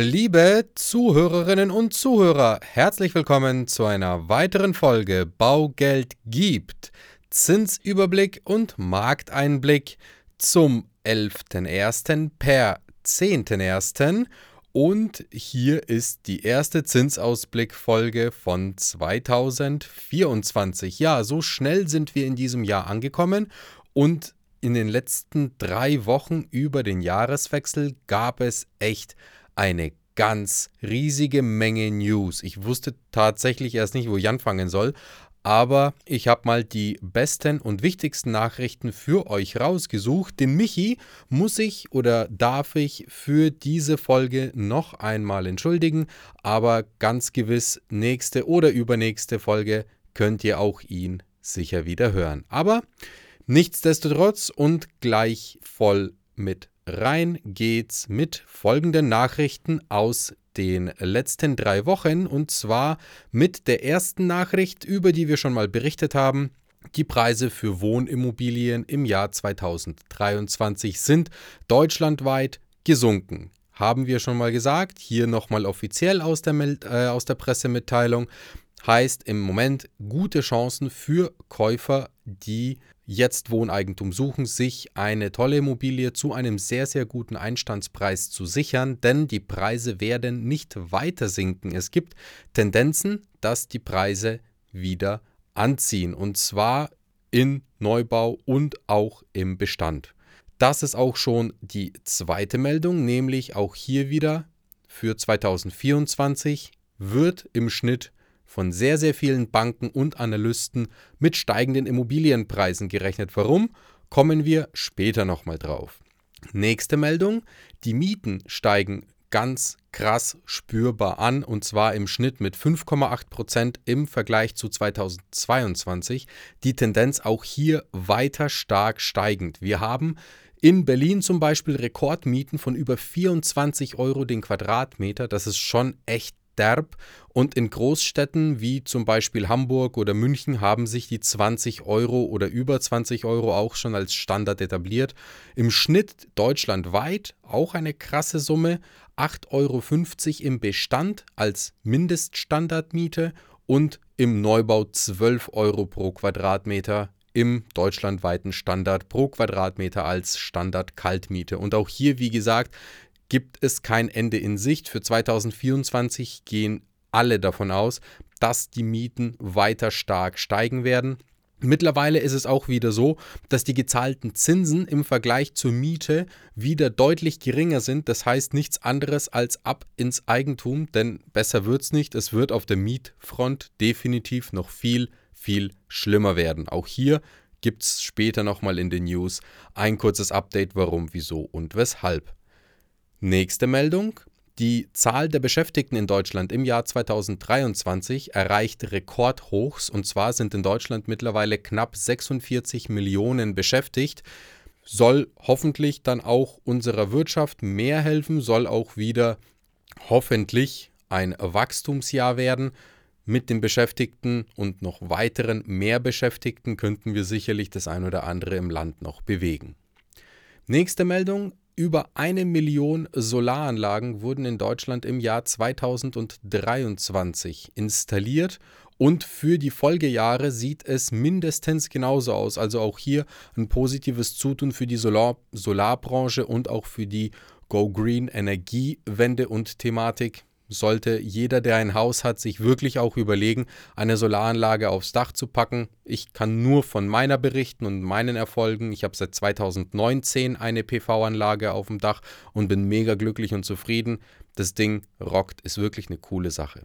Liebe Zuhörerinnen und Zuhörer, herzlich willkommen zu einer weiteren Folge Baugeld gibt. Zinsüberblick und Markteinblick zum 11.01. per 10.01. Und hier ist die erste Zinsausblickfolge von 2024. Ja, so schnell sind wir in diesem Jahr angekommen und in den letzten drei Wochen über den Jahreswechsel gab es echt eine ganz riesige Menge News. Ich wusste tatsächlich erst nicht, wo ich anfangen soll, aber ich habe mal die besten und wichtigsten Nachrichten für euch rausgesucht. Den Michi muss ich oder darf ich für diese Folge noch einmal entschuldigen, aber ganz gewiss nächste oder übernächste Folge könnt ihr auch ihn sicher wieder hören. Aber nichtsdestotrotz und gleich voll mit rein geht's mit folgenden Nachrichten aus den letzten drei Wochen und zwar mit der ersten Nachricht, über die wir schon mal berichtet haben. Die Preise für Wohnimmobilien im Jahr 2023 sind deutschlandweit gesunken. Haben wir schon mal gesagt, hier nochmal offiziell aus der, äh, aus der Pressemitteilung. Heißt im Moment gute Chancen für Käufer, die jetzt Wohneigentum suchen, sich eine tolle Immobilie zu einem sehr, sehr guten Einstandspreis zu sichern, denn die Preise werden nicht weiter sinken. Es gibt Tendenzen, dass die Preise wieder anziehen und zwar in Neubau und auch im Bestand. Das ist auch schon die zweite Meldung, nämlich auch hier wieder für 2024 wird im Schnitt von sehr, sehr vielen Banken und Analysten mit steigenden Immobilienpreisen gerechnet. Warum? Kommen wir später nochmal drauf. Nächste Meldung. Die Mieten steigen ganz krass spürbar an und zwar im Schnitt mit 5,8 Prozent im Vergleich zu 2022. Die Tendenz auch hier weiter stark steigend. Wir haben in Berlin zum Beispiel Rekordmieten von über 24 Euro den Quadratmeter. Das ist schon echt derb und in Großstädten wie zum Beispiel Hamburg oder München haben sich die 20 Euro oder über 20 Euro auch schon als Standard etabliert. Im Schnitt deutschlandweit auch eine krasse Summe, 8,50 Euro im Bestand als Mindeststandardmiete und im Neubau 12 Euro pro Quadratmeter im deutschlandweiten Standard pro Quadratmeter als Standard-Kaltmiete. Und auch hier, wie gesagt, gibt es kein Ende in Sicht. Für 2024 gehen alle davon aus, dass die Mieten weiter stark steigen werden. Mittlerweile ist es auch wieder so, dass die gezahlten Zinsen im Vergleich zur Miete wieder deutlich geringer sind. Das heißt nichts anderes als ab ins Eigentum, denn besser wird es nicht. Es wird auf der Mietfront definitiv noch viel, viel schlimmer werden. Auch hier gibt es später nochmal in den News ein kurzes Update, warum, wieso und weshalb. Nächste Meldung. Die Zahl der Beschäftigten in Deutschland im Jahr 2023 erreicht Rekordhochs und zwar sind in Deutschland mittlerweile knapp 46 Millionen beschäftigt. Soll hoffentlich dann auch unserer Wirtschaft mehr helfen, soll auch wieder hoffentlich ein Wachstumsjahr werden. Mit den Beschäftigten und noch weiteren mehr Beschäftigten könnten wir sicherlich das ein oder andere im Land noch bewegen. Nächste Meldung. Über eine Million Solaranlagen wurden in Deutschland im Jahr 2023 installiert und für die Folgejahre sieht es mindestens genauso aus. Also auch hier ein positives Zutun für die Solar Solarbranche und auch für die Go Green Energiewende und Thematik sollte jeder, der ein Haus hat, sich wirklich auch überlegen, eine Solaranlage aufs Dach zu packen. Ich kann nur von meiner berichten und meinen Erfolgen. Ich habe seit 2019 eine PV-Anlage auf dem Dach und bin mega glücklich und zufrieden. Das Ding rockt, ist wirklich eine coole Sache.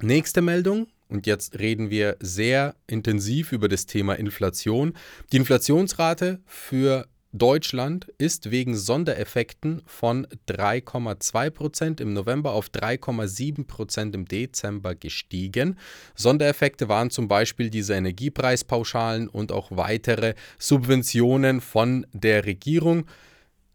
Nächste Meldung. Und jetzt reden wir sehr intensiv über das Thema Inflation. Die Inflationsrate für Deutschland ist wegen Sondereffekten von 3,2% im November auf 3,7% im Dezember gestiegen. Sondereffekte waren zum Beispiel diese Energiepreispauschalen und auch weitere Subventionen von der Regierung.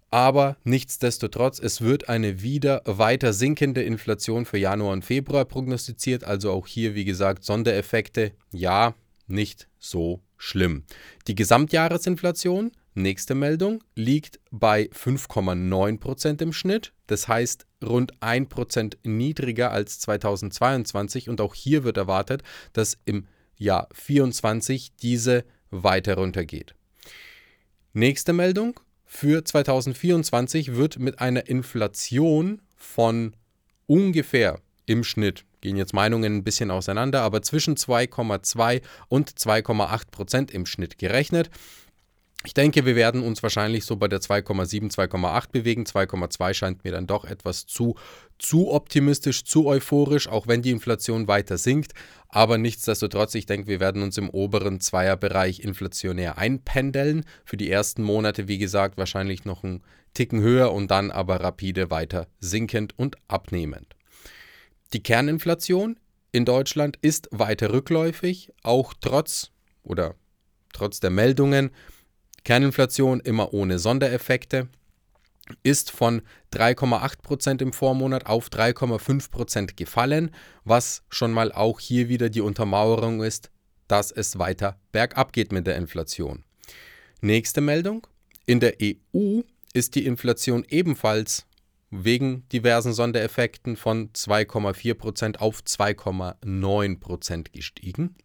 Aber nichtsdestotrotz, es wird eine wieder weiter sinkende Inflation für Januar und Februar prognostiziert. Also auch hier, wie gesagt, Sondereffekte, ja, nicht so schlimm. Die Gesamtjahresinflation nächste Meldung, liegt bei 5,9% im Schnitt. Das heißt rund 1% niedriger als 2022. Und auch hier wird erwartet, dass im Jahr 2024 diese weiter runtergeht. Nächste Meldung. Für 2024 wird mit einer Inflation von ungefähr im Schnitt, gehen jetzt Meinungen ein bisschen auseinander, aber zwischen 2,2 und 2,8 Prozent im Schnitt gerechnet. Ich denke, wir werden uns wahrscheinlich so bei der 2,7, 2,8 bewegen. 2,2 scheint mir dann doch etwas zu, zu optimistisch, zu euphorisch, auch wenn die Inflation weiter sinkt. Aber nichtsdestotrotz, ich denke, wir werden uns im oberen Zweierbereich inflationär einpendeln. Für die ersten Monate, wie gesagt, wahrscheinlich noch einen Ticken höher und dann aber rapide weiter sinkend und abnehmend. Die Kerninflation in Deutschland ist weiter rückläufig, auch trotz oder trotz der Meldungen, Kerninflation immer ohne Sondereffekte ist von 3,8% im Vormonat auf 3,5% gefallen, was schon mal auch hier wieder die Untermauerung ist, dass es weiter bergab geht mit der Inflation. Nächste Meldung. In der EU ist die Inflation ebenfalls wegen diversen Sondereffekten von 2,4% auf 2,9% gestiegen.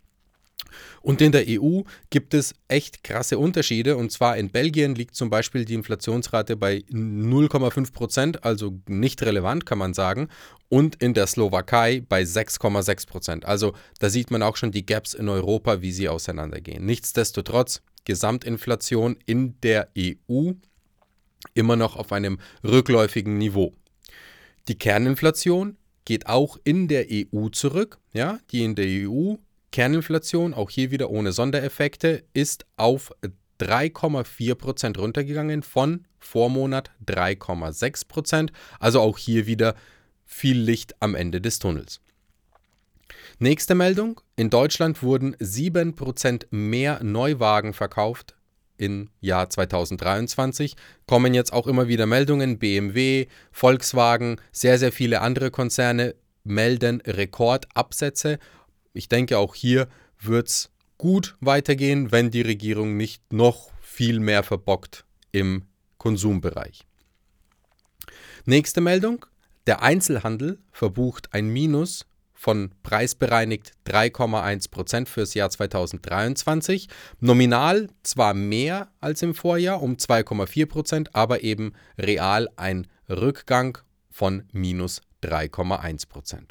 Und in der EU gibt es echt krasse Unterschiede. Und zwar in Belgien liegt zum Beispiel die Inflationsrate bei 0,5 Prozent, also nicht relevant, kann man sagen. Und in der Slowakei bei 6,6 Prozent. Also da sieht man auch schon die Gaps in Europa, wie sie auseinandergehen. Nichtsdestotrotz, Gesamtinflation in der EU immer noch auf einem rückläufigen Niveau. Die Kerninflation geht auch in der EU zurück. Ja, die in der EU Kerninflation, auch hier wieder ohne Sondereffekte, ist auf 3,4% runtergegangen von Vormonat 3,6%. Also auch hier wieder viel Licht am Ende des Tunnels. Nächste Meldung. In Deutschland wurden 7% mehr Neuwagen verkauft im Jahr 2023. Kommen jetzt auch immer wieder Meldungen. BMW, Volkswagen, sehr, sehr viele andere Konzerne melden Rekordabsätze ich denke, auch hier wird es gut weitergehen, wenn die Regierung nicht noch viel mehr verbockt im Konsumbereich. Nächste Meldung. Der Einzelhandel verbucht ein Minus von preisbereinigt 3,1% fürs Jahr 2023. Nominal zwar mehr als im Vorjahr um 2,4% aber eben real ein Rückgang von minus 3,1%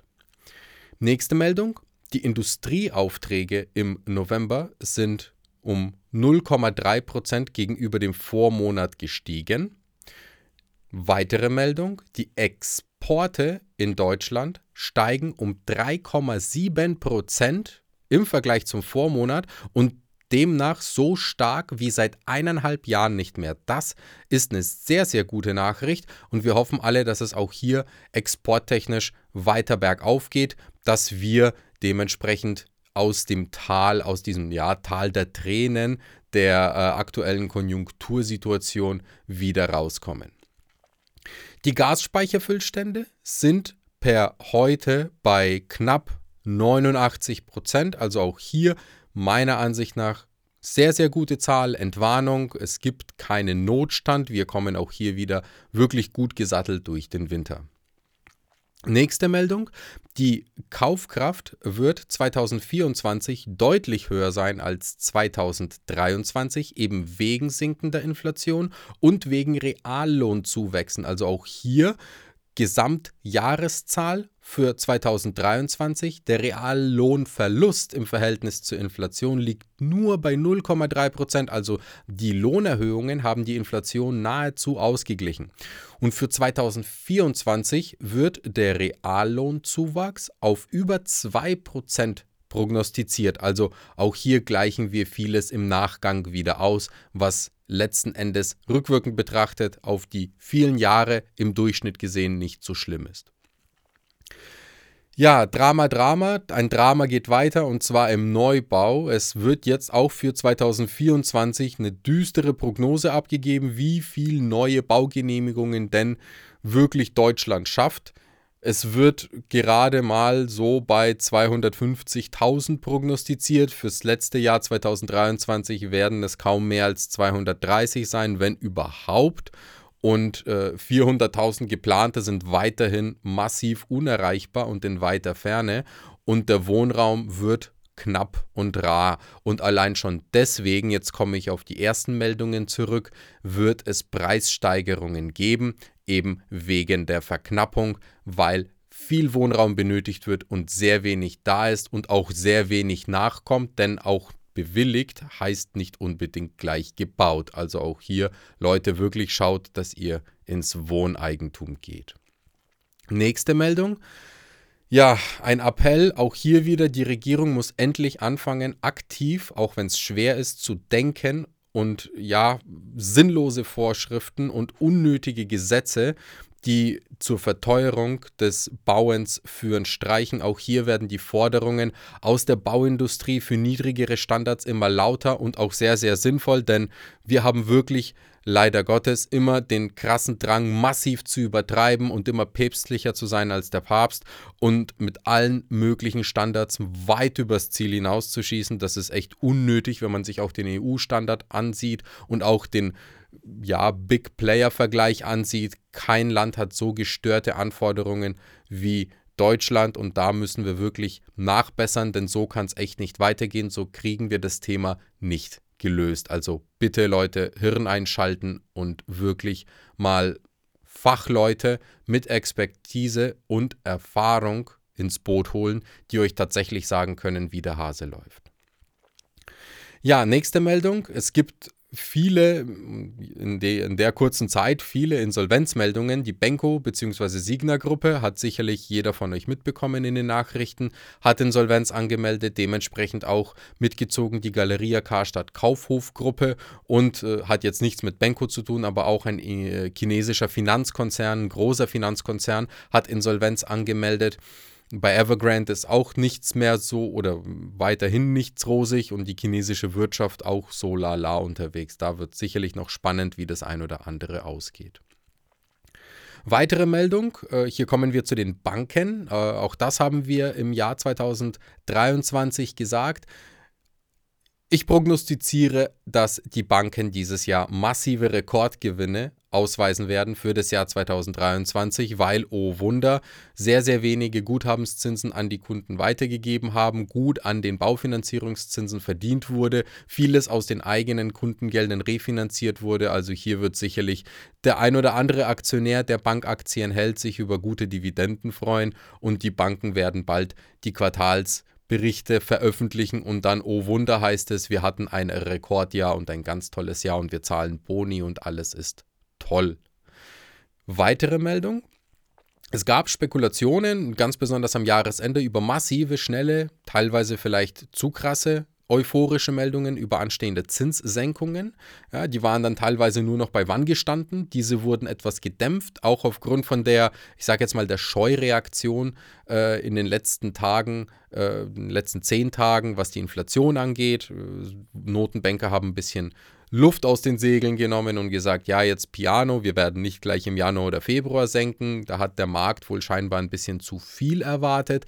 Nächste Meldung. Die Industrieaufträge im November sind um 0,3 Prozent gegenüber dem Vormonat gestiegen. Weitere Meldung, die Exporte in Deutschland steigen um 3,7 Prozent im Vergleich zum Vormonat und demnach so stark wie seit eineinhalb Jahren nicht mehr. Das ist eine sehr, sehr gute Nachricht und wir hoffen alle, dass es auch hier exporttechnisch weiter bergauf geht, dass wir dementsprechend aus dem Tal, aus diesem ja, Tal der Tränen der äh, aktuellen Konjunktursituation wieder rauskommen. Die Gasspeicherfüllstände sind per heute bei knapp 89 Prozent, also auch hier meiner Ansicht nach sehr, sehr gute Zahl, Entwarnung, es gibt keinen Notstand, wir kommen auch hier wieder wirklich gut gesattelt durch den Winter. Nächste Meldung. Die Kaufkraft wird 2024 deutlich höher sein als 2023, eben wegen sinkender Inflation und wegen Reallohnzuwächsen. Also auch hier Gesamtjahreszahl für 2023. Der Reallohnverlust im Verhältnis zur Inflation liegt nur bei 0,3 Prozent. Also die Lohnerhöhungen haben die Inflation nahezu ausgeglichen. Und für 2024 wird der Reallohnzuwachs auf über 2 Prozent prognostiziert. Also auch hier gleichen wir vieles im Nachgang wieder aus, was letzten Endes rückwirkend betrachtet auf die vielen Jahre im Durchschnitt gesehen nicht so schlimm ist. Ja, Drama, Drama. Ein Drama geht weiter und zwar im Neubau. Es wird jetzt auch für 2024 eine düstere Prognose abgegeben, wie viel neue Baugenehmigungen denn wirklich Deutschland schafft. Es wird gerade mal so bei 250.000 prognostiziert. Fürs letzte Jahr 2023 werden es kaum mehr als 230 sein, wenn überhaupt. Und äh, 400.000 geplante sind weiterhin massiv unerreichbar und in weiter Ferne. Und der Wohnraum wird knapp und rar. Und allein schon deswegen, jetzt komme ich auf die ersten Meldungen zurück, wird es Preissteigerungen geben eben wegen der Verknappung, weil viel Wohnraum benötigt wird und sehr wenig da ist und auch sehr wenig nachkommt, denn auch bewilligt heißt nicht unbedingt gleich gebaut. Also auch hier Leute wirklich schaut, dass ihr ins Wohneigentum geht. Nächste Meldung. Ja, ein Appell, auch hier wieder, die Regierung muss endlich anfangen, aktiv, auch wenn es schwer ist, zu denken und ja, sinnlose Vorschriften und unnötige Gesetze, die zur Verteuerung des Bauens führen, streichen. Auch hier werden die Forderungen aus der Bauindustrie für niedrigere Standards immer lauter und auch sehr, sehr sinnvoll, denn wir haben wirklich leider Gottes immer den krassen Drang, massiv zu übertreiben und immer päpstlicher zu sein als der Papst und mit allen möglichen Standards weit übers Ziel hinauszuschießen. Das ist echt unnötig, wenn man sich auch den EU-Standard ansieht und auch den ja, Big Player-Vergleich ansieht. Kein Land hat so gestörte Anforderungen wie Deutschland und da müssen wir wirklich nachbessern, denn so kann es echt nicht weitergehen. So kriegen wir das Thema nicht gelöst. Also bitte Leute, Hirn einschalten und wirklich mal Fachleute mit Expertise und Erfahrung ins Boot holen, die euch tatsächlich sagen können, wie der Hase läuft. Ja, nächste Meldung. Es gibt viele, in, de, in, der kurzen Zeit, viele Insolvenzmeldungen. Die Benko bzw. Signa-Gruppe hat sicherlich jeder von euch mitbekommen in den Nachrichten, hat Insolvenz angemeldet, dementsprechend auch mitgezogen die Galeria Karstadt Kaufhof-Gruppe und äh, hat jetzt nichts mit Benko zu tun, aber auch ein äh, chinesischer Finanzkonzern, ein großer Finanzkonzern, hat Insolvenz angemeldet. Bei Evergrande ist auch nichts mehr so oder weiterhin nichts rosig und die chinesische Wirtschaft auch so lala unterwegs. Da wird sicherlich noch spannend, wie das ein oder andere ausgeht. Weitere Meldung, äh, hier kommen wir zu den Banken. Äh, auch das haben wir im Jahr 2023 gesagt. Ich prognostiziere, dass die Banken dieses Jahr massive Rekordgewinne ausweisen werden für das Jahr 2023, weil, oh Wunder, sehr, sehr wenige Guthabenszinsen an die Kunden weitergegeben haben, gut an den Baufinanzierungszinsen verdient wurde, vieles aus den eigenen Kundengeldern refinanziert wurde. Also hier wird sicherlich der ein oder andere Aktionär, der Bankaktien hält, sich über gute Dividenden freuen und die Banken werden bald die Quartals Berichte veröffentlichen und dann, oh Wunder, heißt es, wir hatten ein Rekordjahr und ein ganz tolles Jahr und wir zahlen Boni und alles ist toll. Weitere Meldung. Es gab Spekulationen, ganz besonders am Jahresende, über massive, schnelle, teilweise vielleicht zu krasse euphorische Meldungen über anstehende Zinssenkungen. Ja, die waren dann teilweise nur noch bei Wann gestanden. Diese wurden etwas gedämpft, auch aufgrund von der, ich sage jetzt mal, der Scheureaktion äh, in den letzten Tagen, äh, in den letzten zehn Tagen, was die Inflation angeht. Äh, Notenbanker haben ein bisschen Luft aus den Segeln genommen und gesagt, ja, jetzt Piano, wir werden nicht gleich im Januar oder Februar senken. Da hat der Markt wohl scheinbar ein bisschen zu viel erwartet.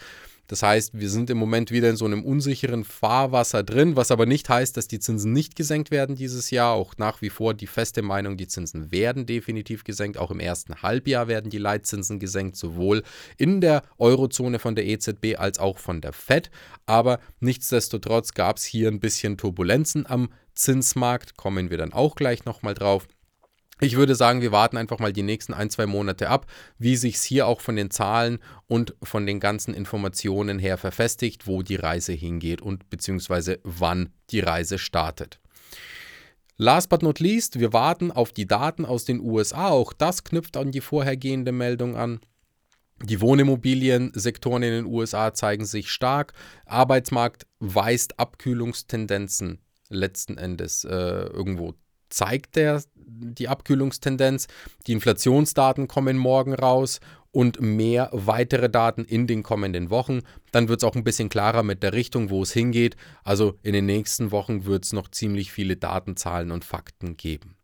Das heißt, wir sind im Moment wieder in so einem unsicheren Fahrwasser drin, was aber nicht heißt, dass die Zinsen nicht gesenkt werden dieses Jahr. Auch nach wie vor die feste Meinung, die Zinsen werden definitiv gesenkt. Auch im ersten Halbjahr werden die Leitzinsen gesenkt, sowohl in der Eurozone von der EZB als auch von der Fed. Aber nichtsdestotrotz gab es hier ein bisschen Turbulenzen am Zinsmarkt, kommen wir dann auch gleich nochmal drauf. Ich würde sagen, wir warten einfach mal die nächsten ein, zwei Monate ab, wie sich es hier auch von den Zahlen und von den ganzen Informationen her verfestigt, wo die Reise hingeht und beziehungsweise wann die Reise startet. Last but not least, wir warten auf die Daten aus den USA. Auch das knüpft an die vorhergehende Meldung an. Die Wohnimmobiliensektoren in den USA zeigen sich stark. Arbeitsmarkt weist Abkühlungstendenzen letzten Endes äh, irgendwo zeigt der die Abkühlungstendenz. Die Inflationsdaten kommen morgen raus und mehr weitere Daten in den kommenden Wochen. Dann wird es auch ein bisschen klarer mit der Richtung, wo es hingeht. Also in den nächsten Wochen wird es noch ziemlich viele Datenzahlen und Fakten geben.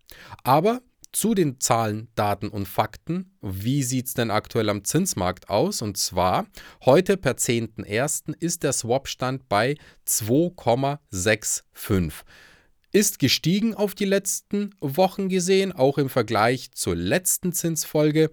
Aber zu den Zahlen, Daten und Fakten. Wie sieht es denn aktuell am Zinsmarkt aus? Und zwar, heute per 10.01. ist der Swap-Stand bei 2,65. Ist gestiegen auf die letzten Wochen gesehen, auch im Vergleich zur letzten Zinsfolge.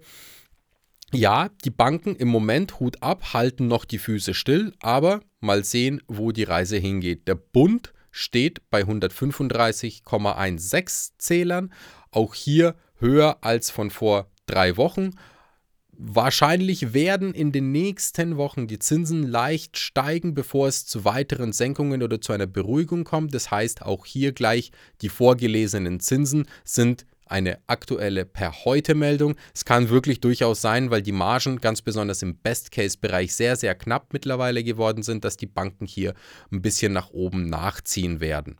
Ja, die Banken im Moment Hut ab, halten noch die Füße still, aber mal sehen, wo die Reise hingeht. Der Bund steht bei 135,16 Zählern, auch hier höher als von vor drei Wochen. Wahrscheinlich werden in den nächsten Wochen die Zinsen leicht steigen, bevor es zu weiteren Senkungen oder zu einer Beruhigung kommt. Das heißt, auch hier gleich die vorgelesenen Zinsen sind eine aktuelle per heute Meldung. Es kann wirklich durchaus sein, weil die Margen ganz besonders im Best-Case-Bereich sehr, sehr knapp mittlerweile geworden sind, dass die Banken hier ein bisschen nach oben nachziehen werden.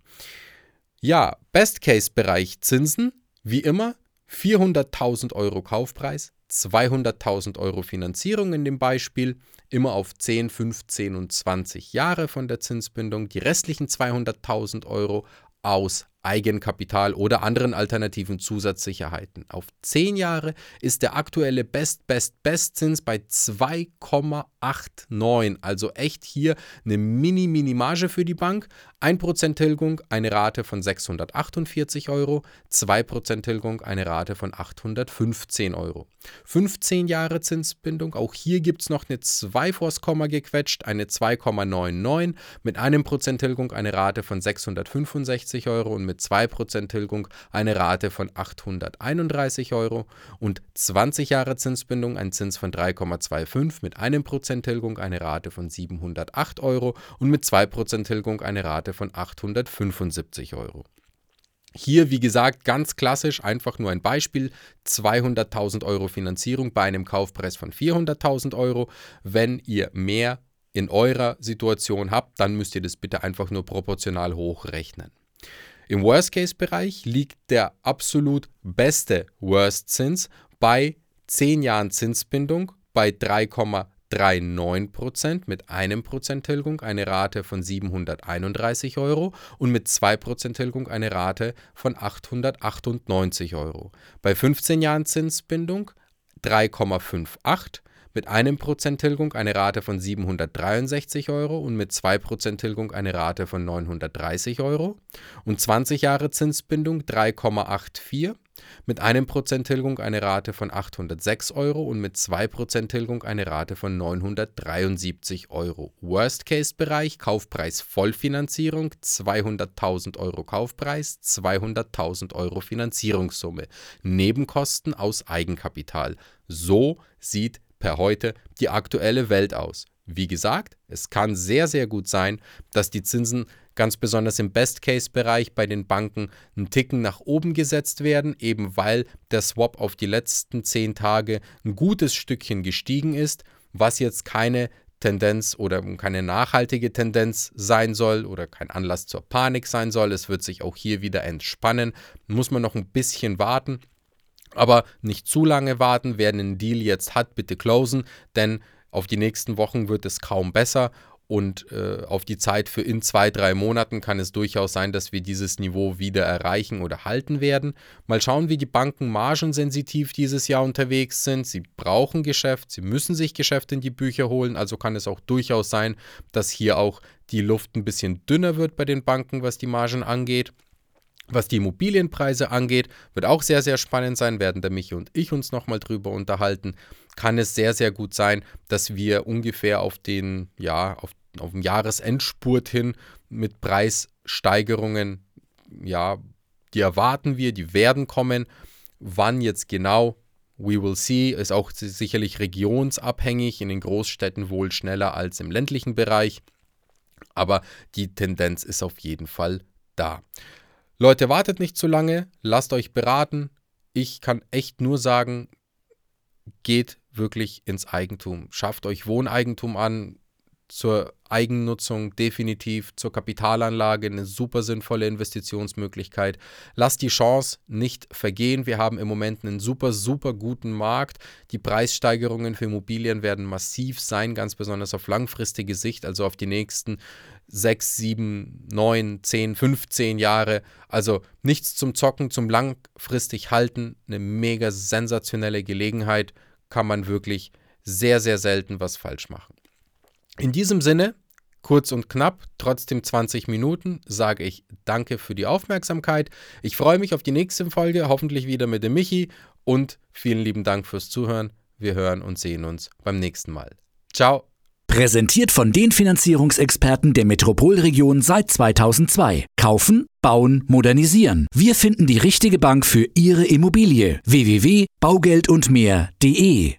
Ja, Best-Case-Bereich Zinsen, wie immer 400.000 Euro Kaufpreis, 200.000 Euro Finanzierung in dem Beispiel, immer auf 10, 15 und 20 Jahre von der Zinsbindung, die restlichen 200.000 Euro aus Eigenkapital oder anderen alternativen Zusatzsicherheiten. Auf 10 Jahre ist der aktuelle Best-Best-Best-Zins bei 2,89. Also echt hier eine Mini-Mini-Marge für die Bank. 1% Tilgung, eine Rate von 648 Euro. 2% Tilgung, eine Rate von 815 Euro. 15 Jahre Zinsbindung, auch hier gibt es noch eine 2 vors Komma gequetscht, eine 2,99 mit einem Prozent Tilgung, eine Rate von 665 Euro und mit 2% Tilgung eine Rate von 831 Euro und 20 Jahre Zinsbindung ein Zins von 3,25 mit 1% Tilgung eine Rate von 708 Euro und mit 2% Tilgung eine Rate von 875 Euro. Hier, wie gesagt, ganz klassisch, einfach nur ein Beispiel, 200.000 Euro Finanzierung bei einem Kaufpreis von 400.000 Euro. Wenn ihr mehr in eurer Situation habt, dann müsst ihr das bitte einfach nur proportional hochrechnen. Im Worst-Case-Bereich liegt der absolut beste Worst-Zins bei 10 Jahren Zinsbindung bei 3,39% mit einem Prozent Tilgung eine Rate von 731 Euro und mit 2% Tilgung eine Rate von 898 Euro. Bei 15 Jahren Zinsbindung 3,58 mit einem Prozent Tilgung eine Rate von 763 Euro und mit 2% Tilgung eine Rate von 930 Euro und 20 Jahre Zinsbindung 3,84 mit einem Prozent Tilgung eine Rate von 806 Euro und mit 2% Tilgung eine Rate von 973 Euro. Worst-Case-Bereich, Kaufpreis Vollfinanzierung, 200.000 Euro Kaufpreis, 200.000 Euro Finanzierungssumme. Nebenkosten aus Eigenkapital. So sieht per heute die aktuelle Welt aus. Wie gesagt, es kann sehr, sehr gut sein, dass die Zinsen ganz besonders im Best-Case-Bereich bei den Banken einen Ticken nach oben gesetzt werden, eben weil der Swap auf die letzten zehn Tage ein gutes Stückchen gestiegen ist, was jetzt keine Tendenz oder keine nachhaltige Tendenz sein soll oder kein Anlass zur Panik sein soll. Es wird sich auch hier wieder entspannen. Muss man noch ein bisschen warten. Aber nicht zu lange warten, wer einen Deal jetzt hat, bitte closen, denn auf die nächsten Wochen wird es kaum besser und äh, auf die Zeit für in zwei, drei Monaten kann es durchaus sein, dass wir dieses Niveau wieder erreichen oder halten werden. Mal schauen, wie die Banken margensensitiv dieses Jahr unterwegs sind. Sie brauchen Geschäft, sie müssen sich Geschäft in die Bücher holen, also kann es auch durchaus sein, dass hier auch die Luft ein bisschen dünner wird bei den Banken, was die Margen angeht. Was die Immobilienpreise angeht, wird auch sehr, sehr spannend sein, werden der Michi und ich uns nochmal drüber unterhalten. Kann es sehr, sehr gut sein, dass wir ungefähr auf den, ja, auf, auf den Jahresendspurt hin mit Preissteigerungen, ja, die erwarten wir, die werden kommen. Wann jetzt genau, we will see, ist auch sicherlich regionsabhängig, in den Großstädten wohl schneller als im ländlichen Bereich. Aber die Tendenz ist auf jeden Fall da. Leute, wartet nicht zu lange, lasst euch beraten. Ich kann echt nur sagen, geht wirklich ins Eigentum. Schafft euch Wohneigentum an. Zur Eigennutzung definitiv zur Kapitalanlage eine super sinnvolle Investitionsmöglichkeit. Lasst die Chance nicht vergehen. Wir haben im Moment einen super, super guten Markt. Die Preissteigerungen für Immobilien werden massiv sein, ganz besonders auf langfristige Sicht, also auf die nächsten 6, 7, 9, 10, 15 Jahre. Also nichts zum Zocken, zum langfristig halten. Eine mega sensationelle Gelegenheit. Kann man wirklich sehr, sehr selten was falsch machen. In diesem Sinne, kurz und knapp, trotzdem 20 Minuten, sage ich danke für die Aufmerksamkeit. Ich freue mich auf die nächste Folge, hoffentlich wieder mit dem Michi und vielen lieben Dank fürs Zuhören. Wir hören und sehen uns beim nächsten Mal. Ciao. Präsentiert von den Finanzierungsexperten der Metropolregion seit 2002. Kaufen, bauen, modernisieren. Wir finden die richtige Bank für Ihre Immobilie. www.baugeldundmehr.de